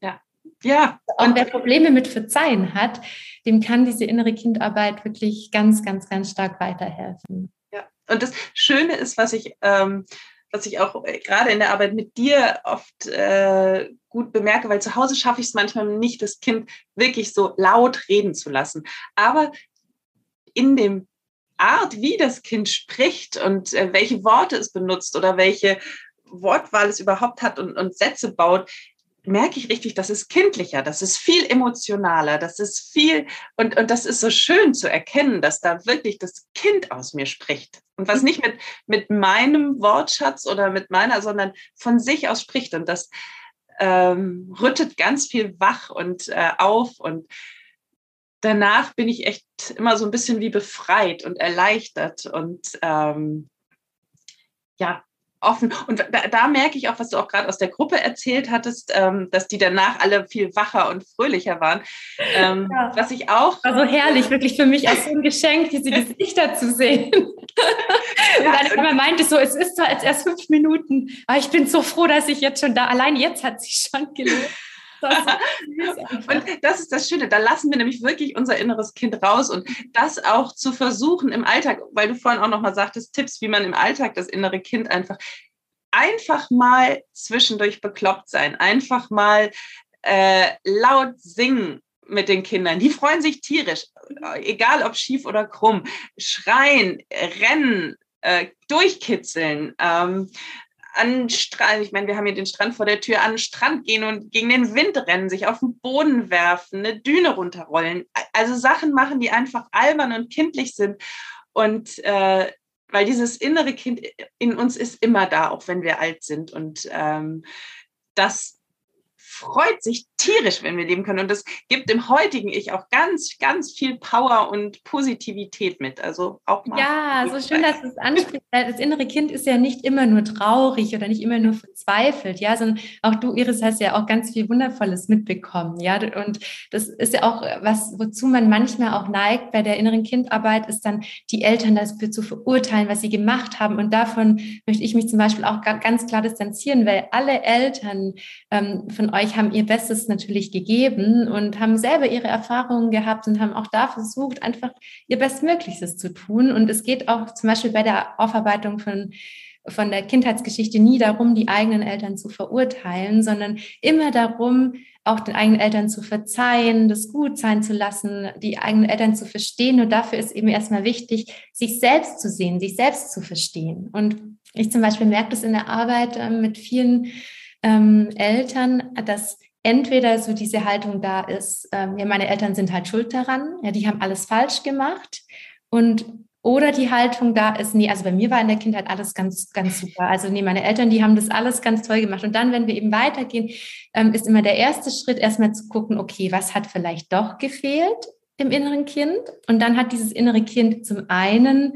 Ja. Ja. Und wer Probleme mit Verzeihen hat, dem kann diese innere Kindarbeit wirklich ganz, ganz, ganz stark weiterhelfen. Ja. Und das Schöne ist, was ich, ähm, was ich auch äh, gerade in der Arbeit mit dir oft äh, gut bemerke, weil zu Hause schaffe ich es manchmal nicht, das Kind wirklich so laut reden zu lassen. Aber in dem Art, wie das Kind spricht und äh, welche Worte es benutzt oder welche Wortwahl es überhaupt hat und, und Sätze baut, merke ich richtig, das ist kindlicher, das ist viel emotionaler, das ist viel, und, und das ist so schön zu erkennen, dass da wirklich das Kind aus mir spricht. Und was nicht mit, mit meinem Wortschatz oder mit meiner, sondern von sich aus spricht. Und das ähm, rüttet ganz viel wach und äh, auf und danach bin ich echt immer so ein bisschen wie befreit und erleichtert und ähm, ja, offen. Und da, da, merke ich auch, was du auch gerade aus der Gruppe erzählt hattest, ähm, dass die danach alle viel wacher und fröhlicher waren. Ähm, ja. Was ich auch. War so herrlich, wirklich für mich als so ein Geschenk, diese Gesichter zu sehen. Und dann immer meinte so, es ist zwar jetzt erst fünf Minuten, aber ich bin so froh, dass ich jetzt schon da, allein jetzt hat sich schon gelöst. und das ist das Schöne, da lassen wir nämlich wirklich unser inneres Kind raus und das auch zu versuchen im Alltag, weil du vorhin auch noch mal sagtest, Tipps, wie man im Alltag das innere Kind einfach einfach mal zwischendurch bekloppt sein, einfach mal äh, laut singen mit den Kindern. Die freuen sich tierisch, egal ob schief oder krumm. Schreien, rennen, äh, durchkitzeln, ähm, an Strand, ich meine, wir haben hier den Strand vor der Tür, an den Strand gehen und gegen den Wind rennen, sich auf den Boden werfen, eine Düne runterrollen. Also Sachen machen, die einfach albern und kindlich sind. Und äh, weil dieses innere Kind in uns ist immer da, auch wenn wir alt sind. Und ähm, das freut sich tierisch, wenn wir leben können. Und das gibt dem heutigen Ich auch ganz, ganz viel Power und Positivität mit. Also auch mal. Ja, so schön, dass du es ansprichst. Das innere Kind ist ja nicht immer nur traurig oder nicht immer nur verzweifelt, ja, sondern auch du, Iris, hast ja auch ganz viel Wundervolles mitbekommen, ja. Und das ist ja auch was, wozu man manchmal auch neigt bei der inneren Kindarbeit, ist dann die Eltern dafür zu verurteilen, was sie gemacht haben. Und davon möchte ich mich zum Beispiel auch ganz klar distanzieren, weil alle Eltern ähm, von euch haben ihr Bestes natürlich gegeben und haben selber ihre Erfahrungen gehabt und haben auch da versucht, einfach ihr Bestmöglichstes zu tun. Und es geht auch zum Beispiel bei der Aufarbeitung von von der Kindheitsgeschichte nie darum, die eigenen Eltern zu verurteilen, sondern immer darum, auch den eigenen Eltern zu verzeihen, das gut sein zu lassen, die eigenen Eltern zu verstehen. Und dafür ist eben erstmal wichtig, sich selbst zu sehen, sich selbst zu verstehen. Und ich zum Beispiel merke das in der Arbeit äh, mit vielen ähm, Eltern, dass entweder so diese Haltung da ist, ähm, ja, meine Eltern sind halt schuld daran, ja, die haben alles falsch gemacht und oder die Haltung da ist, nee, also bei mir war in der Kindheit alles ganz, ganz super. Also nee, meine Eltern, die haben das alles ganz toll gemacht. Und dann, wenn wir eben weitergehen, ähm, ist immer der erste Schritt, erstmal zu gucken, okay, was hat vielleicht doch gefehlt im inneren Kind? Und dann hat dieses innere Kind zum einen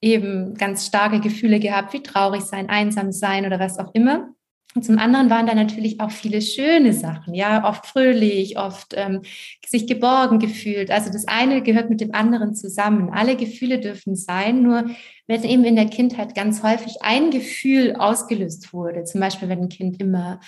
eben ganz starke Gefühle gehabt, wie traurig sein, einsam sein oder was auch immer. Und zum anderen waren da natürlich auch viele schöne Sachen, ja, oft fröhlich, oft ähm, sich geborgen gefühlt. Also das eine gehört mit dem anderen zusammen. Alle Gefühle dürfen sein, nur wenn eben in der Kindheit ganz häufig ein Gefühl ausgelöst wurde, zum Beispiel wenn ein Kind immer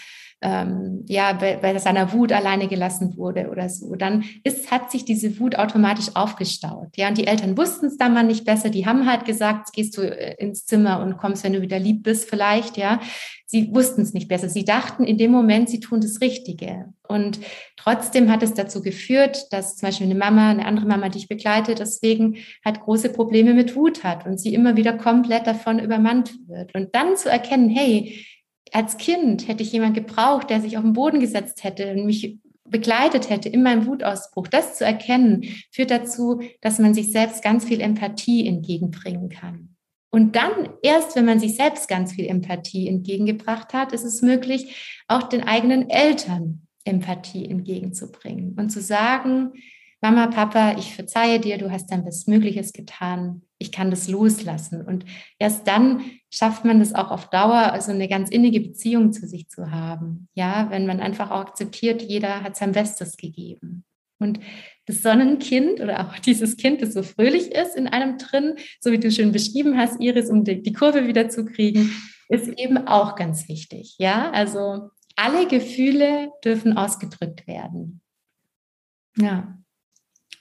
ähm, ja, bei, bei seiner Wut alleine gelassen wurde oder so, dann ist, hat sich diese Wut automatisch aufgestaut. Ja, und die Eltern wussten es dann mal nicht besser. Die haben halt gesagt, gehst du äh, ins Zimmer und kommst, wenn du wieder lieb bist, vielleicht, ja. Sie wussten es nicht besser. Sie dachten in dem Moment, sie tun das Richtige. Und trotzdem hat es dazu geführt, dass zum Beispiel eine Mama, eine andere Mama, die ich begleite, deswegen halt große Probleme mit Wut hat und sie immer wieder komplett davon übermannt wird. Und dann zu erkennen, hey, als Kind hätte ich jemand gebraucht, der sich auf den Boden gesetzt hätte und mich begleitet hätte in meinem Wutausbruch. Das zu erkennen, führt dazu, dass man sich selbst ganz viel Empathie entgegenbringen kann. Und dann, erst wenn man sich selbst ganz viel Empathie entgegengebracht hat, ist es möglich, auch den eigenen Eltern Empathie entgegenzubringen und zu sagen, Mama, Papa, ich verzeihe dir, du hast dein Bestmögliches getan, ich kann das loslassen. Und erst dann schafft man das auch auf Dauer, also eine ganz innige Beziehung zu sich zu haben. Ja, wenn man einfach auch akzeptiert, jeder hat sein Bestes gegeben. Und das Sonnenkind oder auch dieses Kind, das so fröhlich ist in einem drin, so wie du schön beschrieben hast, Iris, um die, die Kurve wieder zu kriegen, ist eben auch ganz wichtig. Ja, also alle Gefühle dürfen ausgedrückt werden. Ja.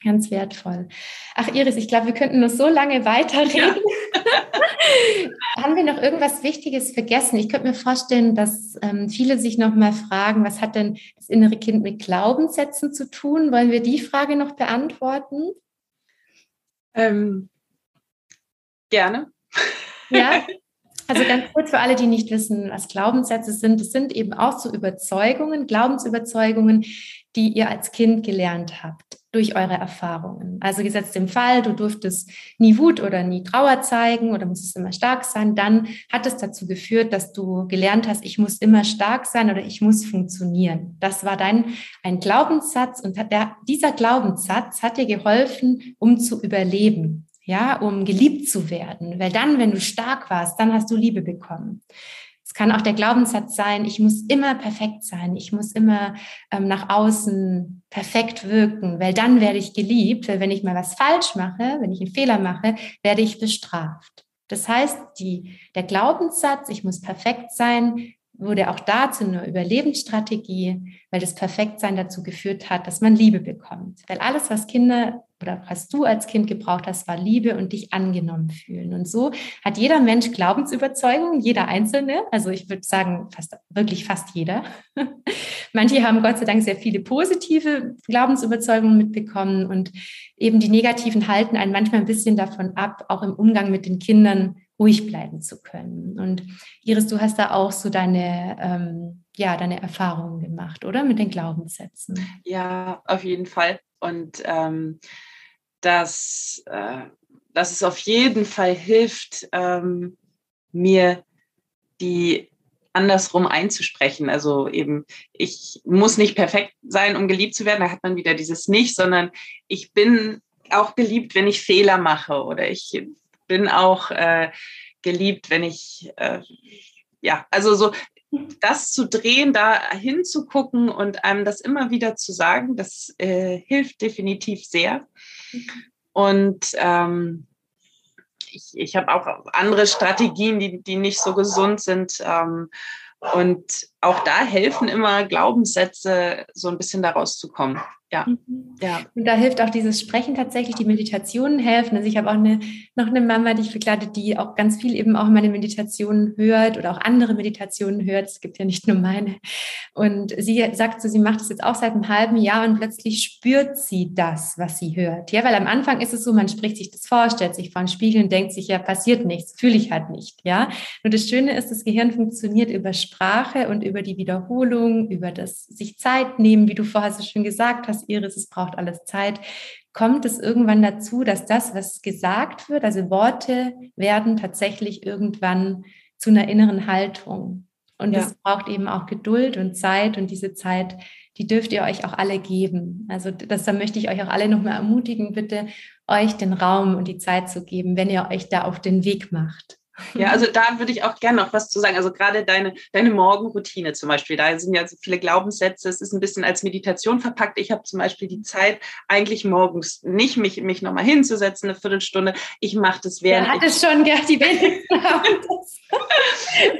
Ganz wertvoll. Ach, Iris, ich glaube, wir könnten noch so lange weiterreden. Ja. Haben wir noch irgendwas Wichtiges vergessen? Ich könnte mir vorstellen, dass ähm, viele sich noch mal fragen, was hat denn das innere Kind mit Glaubenssätzen zu tun? Wollen wir die Frage noch beantworten? Ähm, gerne. Ja. Also ganz kurz für alle, die nicht wissen, was Glaubenssätze sind. Es sind eben auch so Überzeugungen, Glaubensüberzeugungen, die ihr als Kind gelernt habt durch eure Erfahrungen. Also gesetzt im Fall, du durftest nie Wut oder nie Trauer zeigen oder musstest immer stark sein, dann hat es dazu geführt, dass du gelernt hast, ich muss immer stark sein oder ich muss funktionieren. Das war dein ein Glaubenssatz und der, dieser Glaubenssatz hat dir geholfen, um zu überleben, ja, um geliebt zu werden, weil dann, wenn du stark warst, dann hast du Liebe bekommen kann auch der Glaubenssatz sein, ich muss immer perfekt sein, ich muss immer ähm, nach außen perfekt wirken, weil dann werde ich geliebt, weil wenn ich mal was falsch mache, wenn ich einen Fehler mache, werde ich bestraft. Das heißt, die, der Glaubenssatz, ich muss perfekt sein, wurde auch dazu eine Überlebensstrategie, weil das Perfektsein dazu geführt hat, dass man Liebe bekommt. Weil alles, was Kinder oder was du als Kind gebraucht hast, war Liebe und dich angenommen fühlen. Und so hat jeder Mensch Glaubensüberzeugungen, jeder Einzelne. Also ich würde sagen, fast, wirklich fast jeder. Manche haben Gott sei Dank sehr viele positive Glaubensüberzeugungen mitbekommen und eben die negativen halten einen manchmal ein bisschen davon ab, auch im Umgang mit den Kindern ruhig bleiben zu können. Und Iris, du hast da auch so deine, ähm, ja, deine Erfahrungen gemacht, oder? Mit den Glaubenssätzen. Ja, auf jeden Fall. Und ähm, dass, äh, dass es auf jeden Fall hilft, ähm, mir die andersrum einzusprechen. Also eben, ich muss nicht perfekt sein, um geliebt zu werden. Da hat man wieder dieses Nicht, sondern ich bin auch geliebt, wenn ich Fehler mache oder ich bin auch äh, geliebt, wenn ich, äh, ja, also so das zu drehen, da hinzugucken und einem das immer wieder zu sagen, das äh, hilft definitiv sehr. Und ähm, ich, ich habe auch andere Strategien, die, die nicht so gesund sind. Ähm, und auch da helfen immer Glaubenssätze, so ein bisschen daraus zu kommen. Ja. Mhm. ja. Und da hilft auch dieses Sprechen tatsächlich, die Meditationen helfen. Also ich habe auch eine, noch eine Mama, die ich begleite, die auch ganz viel eben auch meine Meditationen hört oder auch andere Meditationen hört. Es gibt ja nicht nur meine. Und sie sagt so, sie macht es jetzt auch seit einem halben Jahr und plötzlich spürt sie das, was sie hört. Ja, weil am Anfang ist es so, man spricht sich das vor, stellt sich vor einen Spiegel und denkt sich, ja, passiert nichts, fühle ich halt nicht. Ja. Nur das Schöne ist, das Gehirn funktioniert über Sprache und über die Wiederholung, über das sich Zeit nehmen, wie du vorher so schön gesagt hast, Iris, es braucht alles Zeit, kommt es irgendwann dazu, dass das, was gesagt wird, also Worte werden tatsächlich irgendwann zu einer inneren Haltung. Und es ja. braucht eben auch Geduld und Zeit und diese Zeit, die dürft ihr euch auch alle geben. Also das, da möchte ich euch auch alle nochmal ermutigen, bitte euch den Raum und die Zeit zu geben, wenn ihr euch da auf den Weg macht. Ja, also da würde ich auch gerne noch was zu sagen. Also gerade deine, deine Morgenroutine zum Beispiel, da sind ja so viele Glaubenssätze, es ist ein bisschen als Meditation verpackt. Ich habe zum Beispiel die Zeit, eigentlich morgens nicht mich, mich nochmal hinzusetzen, eine Viertelstunde. Ich mache das während. Ja, hat es schon, ja, die wenigsten haben das.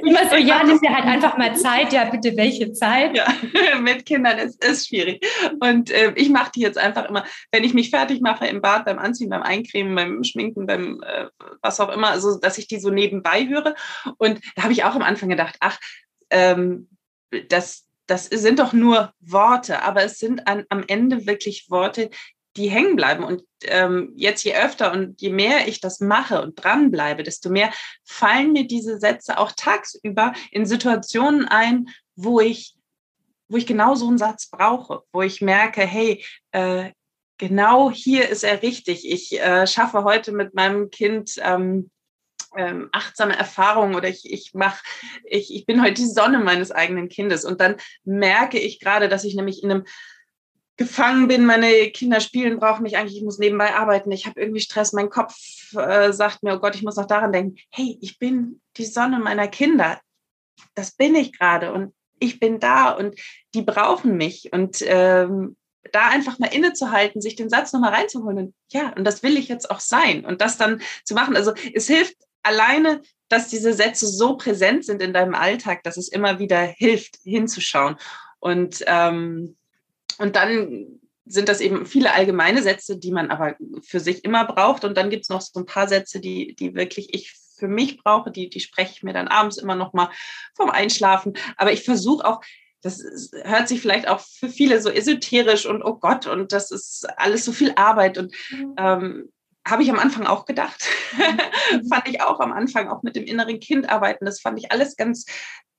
Immer so, ja, nimm dir halt einfach mal Zeit. Ja, bitte, welche Zeit? Ja, mit Kindern ist, ist schwierig. Und äh, ich mache die jetzt einfach immer, wenn ich mich fertig mache im Bad, beim Anziehen, beim Eincremen, beim Schminken, beim äh, was auch immer, also dass ich die so neben nebenbei höre. Und da habe ich auch am Anfang gedacht, ach, ähm, das, das sind doch nur Worte, aber es sind an, am Ende wirklich Worte, die hängen bleiben. Und ähm, jetzt je öfter und je mehr ich das mache und dranbleibe, desto mehr fallen mir diese Sätze auch tagsüber in Situationen ein, wo ich, wo ich genau so einen Satz brauche, wo ich merke, hey, äh, genau hier ist er richtig. Ich äh, schaffe heute mit meinem Kind ähm, ähm, achtsame Erfahrungen oder ich, ich mache, ich, ich bin heute die Sonne meines eigenen Kindes. Und dann merke ich gerade, dass ich nämlich in einem gefangen bin, meine Kinder spielen, brauchen mich eigentlich, ich muss nebenbei arbeiten, ich habe irgendwie Stress, mein Kopf äh, sagt mir, oh Gott, ich muss noch daran denken, hey, ich bin die Sonne meiner Kinder. Das bin ich gerade und ich bin da und die brauchen mich. Und ähm, da einfach mal innezuhalten, sich den Satz nochmal reinzuholen. Und ja, und das will ich jetzt auch sein. Und das dann zu machen. Also es hilft alleine, dass diese Sätze so präsent sind in deinem Alltag, dass es immer wieder hilft, hinzuschauen. Und, ähm, und dann sind das eben viele allgemeine Sätze, die man aber für sich immer braucht. Und dann gibt es noch so ein paar Sätze, die, die wirklich ich für mich brauche, die, die spreche ich mir dann abends immer noch mal vom Einschlafen. Aber ich versuche auch, das hört sich vielleicht auch für viele so esoterisch und oh Gott, und das ist alles so viel Arbeit. Und mhm. ähm, habe ich am Anfang auch gedacht. Mhm. fand ich auch am Anfang, auch mit dem inneren Kind arbeiten. Das fand ich alles ganz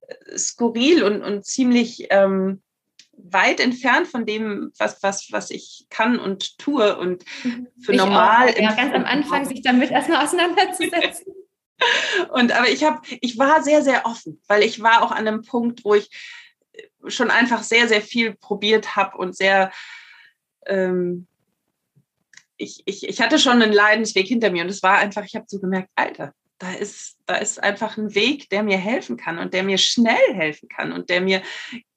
äh, skurril und, und ziemlich ähm, weit entfernt von dem, was, was, was ich kann und tue und mhm. für ich normal. Auch, ja, ganz am Anfang sich damit erstmal auseinanderzusetzen. und aber ich habe, ich war sehr, sehr offen, weil ich war auch an einem Punkt, wo ich schon einfach sehr, sehr viel probiert habe und sehr ähm, ich, ich, ich hatte schon einen Leidensweg hinter mir und es war einfach, ich habe so gemerkt, Alter, da ist, da ist einfach ein Weg, der mir helfen kann und der mir schnell helfen kann und der mir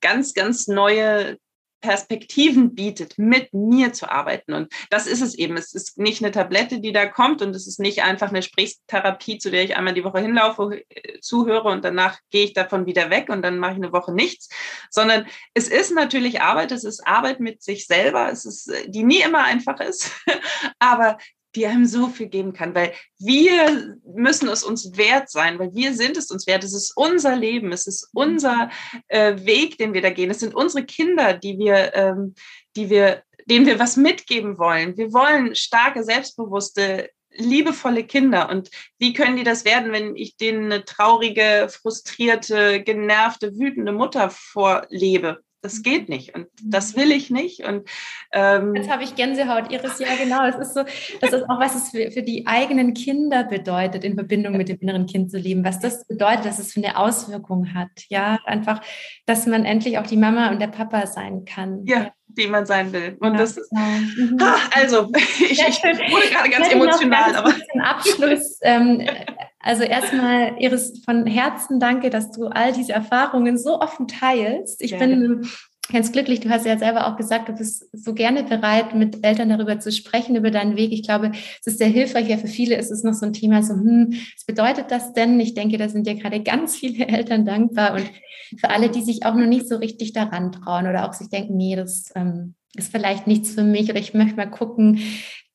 ganz, ganz neue Perspektiven bietet, mit mir zu arbeiten. Und das ist es eben. Es ist nicht eine Tablette, die da kommt und es ist nicht einfach eine Gesprächstherapie, zu der ich einmal die Woche hinlaufe, äh, zuhöre und danach gehe ich davon wieder weg und dann mache ich eine Woche nichts, sondern es ist natürlich Arbeit, es ist Arbeit mit sich selber, es ist, äh, die nie immer einfach ist, aber die einem so viel geben kann, weil wir müssen es uns wert sein, weil wir sind es uns wert. Es ist unser Leben, es ist unser äh, Weg, den wir da gehen. Es sind unsere Kinder, die wir, ähm, die wir, denen wir was mitgeben wollen. Wir wollen starke, selbstbewusste, liebevolle Kinder. Und wie können die das werden, wenn ich denen eine traurige, frustrierte, genervte, wütende Mutter vorlebe? Das geht nicht und das will ich nicht. Und ähm, jetzt habe ich Gänsehaut, Iris, ja genau. Es ist so, das ist auch, was es für, für die eigenen Kinder bedeutet, in Verbindung mit dem inneren Kind zu leben, was das bedeutet, dass es für eine Auswirkung hat. Ja, einfach, dass man endlich auch die Mama und der Papa sein kann. Ja. die man sein will. Und ja, das ist, genau. mhm. also, ich, ich, wurde gerade ganz emotional. aber zum Abschluss, ähm, also erstmal, Iris, von Herzen danke, dass du all diese Erfahrungen so offen teilst. Ich Gerne. bin ganz glücklich. Du hast ja selber auch gesagt, du bist so gerne bereit, mit Eltern darüber zu sprechen, über deinen Weg. Ich glaube, es ist sehr hilfreich. Ja, für viele ist es noch so ein Thema, so, hm, was bedeutet das denn? Ich denke, da sind ja gerade ganz viele Eltern dankbar und für alle, die sich auch noch nicht so richtig daran trauen oder auch sich denken, nee, das ähm, ist vielleicht nichts für mich oder ich möchte mal gucken,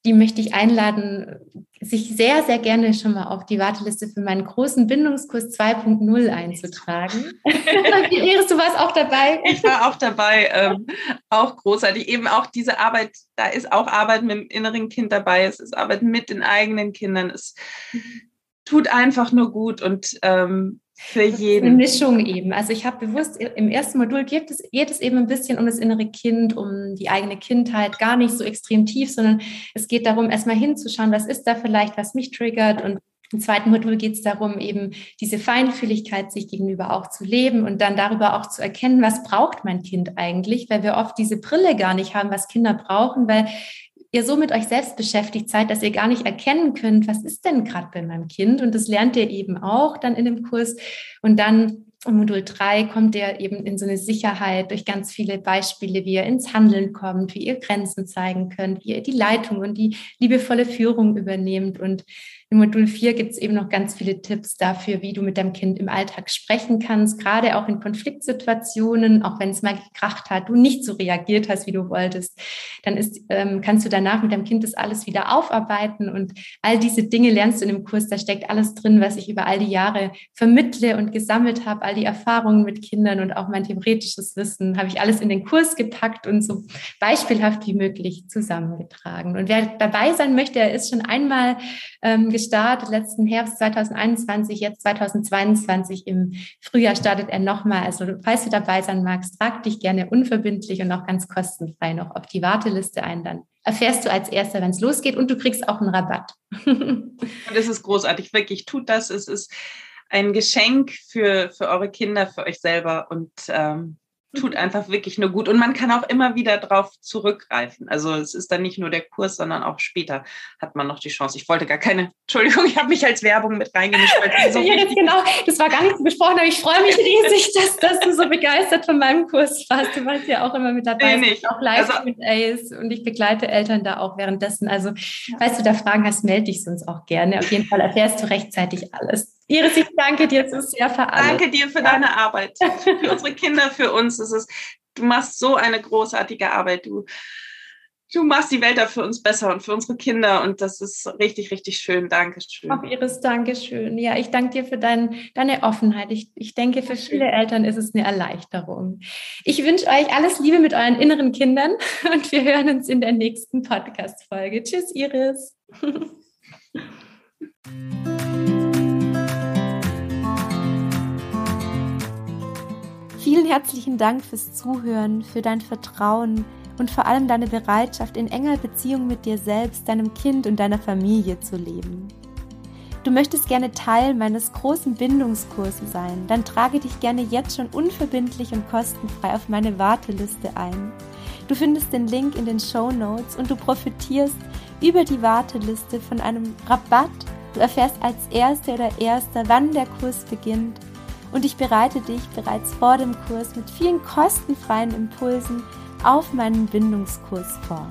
die möchte ich einladen, sich sehr, sehr gerne schon mal auf die Warteliste für meinen großen Bindungskurs 2.0 einzutragen. Iris, du warst auch dabei. Ich war auch dabei, ähm, auch großartig. Eben auch diese Arbeit, da ist auch Arbeit mit dem inneren Kind dabei, es ist Arbeit mit den eigenen Kindern. Es mhm. tut einfach nur gut und ähm, für jeden. Eine Mischung eben. Also ich habe bewusst im ersten Modul geht es, geht es eben ein bisschen um das innere Kind, um die eigene Kindheit, gar nicht so extrem tief, sondern es geht darum, erstmal hinzuschauen, was ist da vielleicht, was mich triggert. Und im zweiten Modul geht es darum, eben diese Feinfühligkeit sich gegenüber auch zu leben und dann darüber auch zu erkennen, was braucht mein Kind eigentlich, weil wir oft diese Brille gar nicht haben, was Kinder brauchen, weil ihr so mit euch selbst beschäftigt seid, dass ihr gar nicht erkennen könnt, was ist denn gerade bei meinem Kind. Und das lernt ihr eben auch dann in dem Kurs. Und dann im Modul 3 kommt ihr eben in so eine Sicherheit durch ganz viele Beispiele, wie ihr ins Handeln kommt, wie ihr Grenzen zeigen könnt, wie ihr die Leitung und die liebevolle Führung übernehmt und im Modul 4 gibt es eben noch ganz viele Tipps dafür, wie du mit deinem Kind im Alltag sprechen kannst, gerade auch in Konfliktsituationen, auch wenn es mal gekracht hat, du nicht so reagiert hast, wie du wolltest, dann ist, ähm, kannst du danach mit deinem Kind das alles wieder aufarbeiten und all diese Dinge lernst du in dem Kurs. Da steckt alles drin, was ich über all die Jahre vermittle und gesammelt habe, all die Erfahrungen mit Kindern und auch mein theoretisches Wissen habe ich alles in den Kurs gepackt und so beispielhaft wie möglich zusammengetragen. Und wer dabei sein möchte, er ist schon einmal ähm, gestartet, letzten Herbst 2021, jetzt 2022 im Frühjahr startet er nochmal. Also falls du dabei sein magst, trag dich gerne unverbindlich und auch ganz kostenfrei noch auf die Warteliste ein. Dann erfährst du als Erster, wenn es losgeht und du kriegst auch einen Rabatt. und es ist großartig, wirklich, tut das. Es ist ein Geschenk für, für eure Kinder, für euch selber und ähm, tut einfach wirklich nur gut. Und man kann auch immer wieder drauf zurückgreifen. Also es ist dann nicht nur der Kurs, sondern auch später hat man noch die Chance. Ich wollte gar keine, Entschuldigung, ich habe mich als Werbung mit reingemischt. So ja, genau, das war gar nicht so besprochen, aber ich freue mich riesig, dass, dass du so begeistert von meinem Kurs warst. Du warst ja auch immer mit dabei. Nee. Auch live also, mit Ace und ich begleite Eltern da auch währenddessen. Also, falls du da Fragen hast, melde dich sonst auch gerne. Auf jeden Fall erfährst du rechtzeitig alles. Iris, ich danke dir so sehr für alles. Danke dir für ja. deine Arbeit, für unsere Kinder, für uns. Es ist, du machst so eine großartige Arbeit. Du, du machst die Welt da für uns besser und für unsere Kinder und das ist richtig, richtig schön. Dankeschön. Auch Iris, Dankeschön. Ja, ich danke dir für dein, deine Offenheit. Ich, ich denke, für viele Eltern ist es eine Erleichterung. Ich wünsche euch alles Liebe mit euren inneren Kindern und wir hören uns in der nächsten Podcast-Folge. Tschüss, Iris. Vielen herzlichen Dank fürs Zuhören, für dein Vertrauen und vor allem deine Bereitschaft, in enger Beziehung mit dir selbst, deinem Kind und deiner Familie zu leben. Du möchtest gerne Teil meines großen Bindungskurses sein, dann trage dich gerne jetzt schon unverbindlich und kostenfrei auf meine Warteliste ein. Du findest den Link in den Show Notes und du profitierst über die Warteliste von einem Rabatt. Du erfährst als Erste oder Erster, wann der Kurs beginnt und ich bereite dich bereits vor dem Kurs mit vielen kostenfreien Impulsen auf meinen Bindungskurs vor.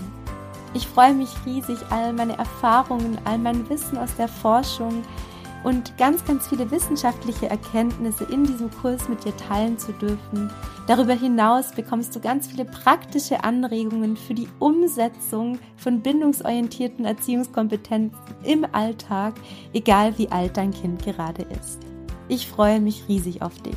Ich freue mich riesig, all meine Erfahrungen, all mein Wissen aus der Forschung und ganz, ganz viele wissenschaftliche Erkenntnisse in diesem Kurs mit dir teilen zu dürfen. Darüber hinaus bekommst du ganz viele praktische Anregungen für die Umsetzung von bindungsorientierten Erziehungskompetenzen im Alltag, egal wie alt dein Kind gerade ist. Ich freue mich riesig auf dich.